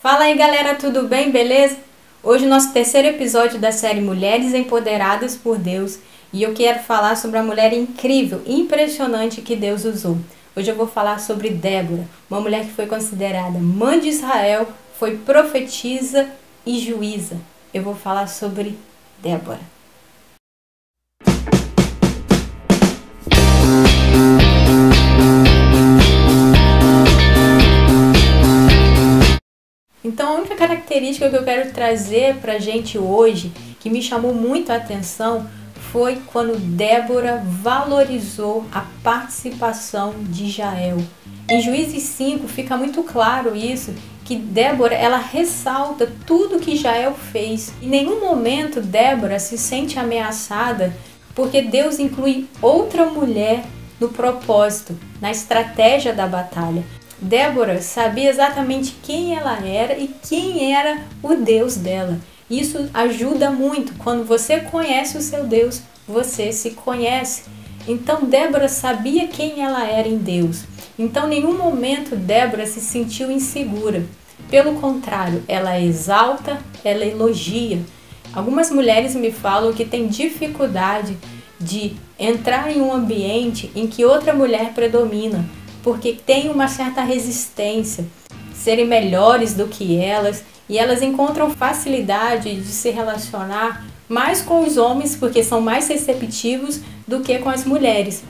Fala aí galera, tudo bem? Beleza? Hoje nosso terceiro episódio da série Mulheres Empoderadas por Deus e eu quero falar sobre a mulher incrível, impressionante que Deus usou. Hoje eu vou falar sobre Débora, uma mulher que foi considerada mãe de Israel, foi profetisa e juíza. Eu vou falar sobre Débora. Então, a única característica que eu quero trazer para gente hoje, que me chamou muito a atenção, foi quando Débora valorizou a participação de Jael. Em Juízes 5 fica muito claro isso, que Débora ela ressalta tudo que Jael fez. Em nenhum momento Débora se sente ameaçada porque Deus inclui outra mulher no propósito, na estratégia da batalha. Débora sabia exatamente quem ela era e quem era o Deus dela. Isso ajuda muito. Quando você conhece o seu Deus, você se conhece. Então Débora sabia quem ela era em Deus. Então, nenhum momento Débora se sentiu insegura. Pelo contrário, ela exalta, ela elogia. Algumas mulheres me falam que têm dificuldade de entrar em um ambiente em que outra mulher predomina porque tem uma certa resistência, serem melhores do que elas e elas encontram facilidade de se relacionar mais com os homens porque são mais receptivos do que com as mulheres,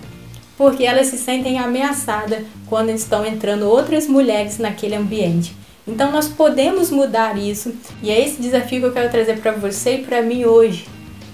porque elas se sentem ameaçadas quando estão entrando outras mulheres naquele ambiente. Então nós podemos mudar isso e é esse desafio que eu quero trazer para você e para mim hoje,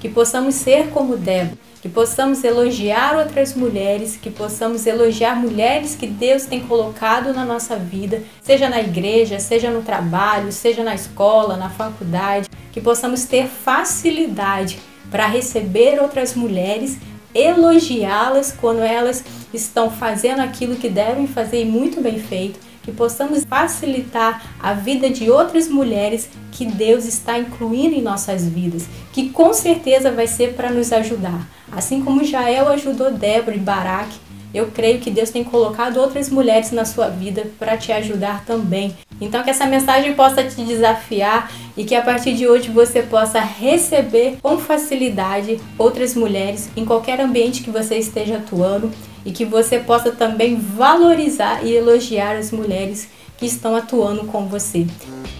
que possamos ser como Débora, que possamos elogiar outras mulheres, que possamos elogiar mulheres que Deus tem colocado na nossa vida, seja na igreja, seja no trabalho, seja na escola, na faculdade, que possamos ter facilidade para receber outras mulheres, elogiá-las quando elas estão fazendo aquilo que devem fazer e muito bem feito que possamos facilitar a vida de outras mulheres que Deus está incluindo em nossas vidas, que com certeza vai ser para nos ajudar. Assim como Jael ajudou Débora e Baraque, eu creio que Deus tem colocado outras mulheres na sua vida para te ajudar também. Então que essa mensagem possa te desafiar e que a partir de hoje você possa receber com facilidade outras mulheres em qualquer ambiente que você esteja atuando e que você possa também valorizar e elogiar as mulheres que estão atuando com você.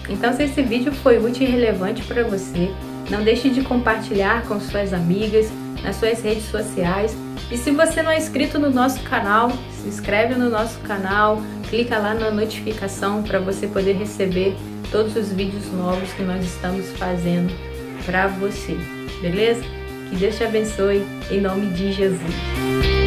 Então, se esse vídeo foi útil e relevante para você, não deixe de compartilhar com suas amigas, nas suas redes sociais. E se você não é inscrito no nosso canal, se inscreve no nosso canal, clica lá na notificação para você poder receber todos os vídeos novos que nós estamos fazendo para você. Beleza? Que Deus te abençoe em nome de Jesus.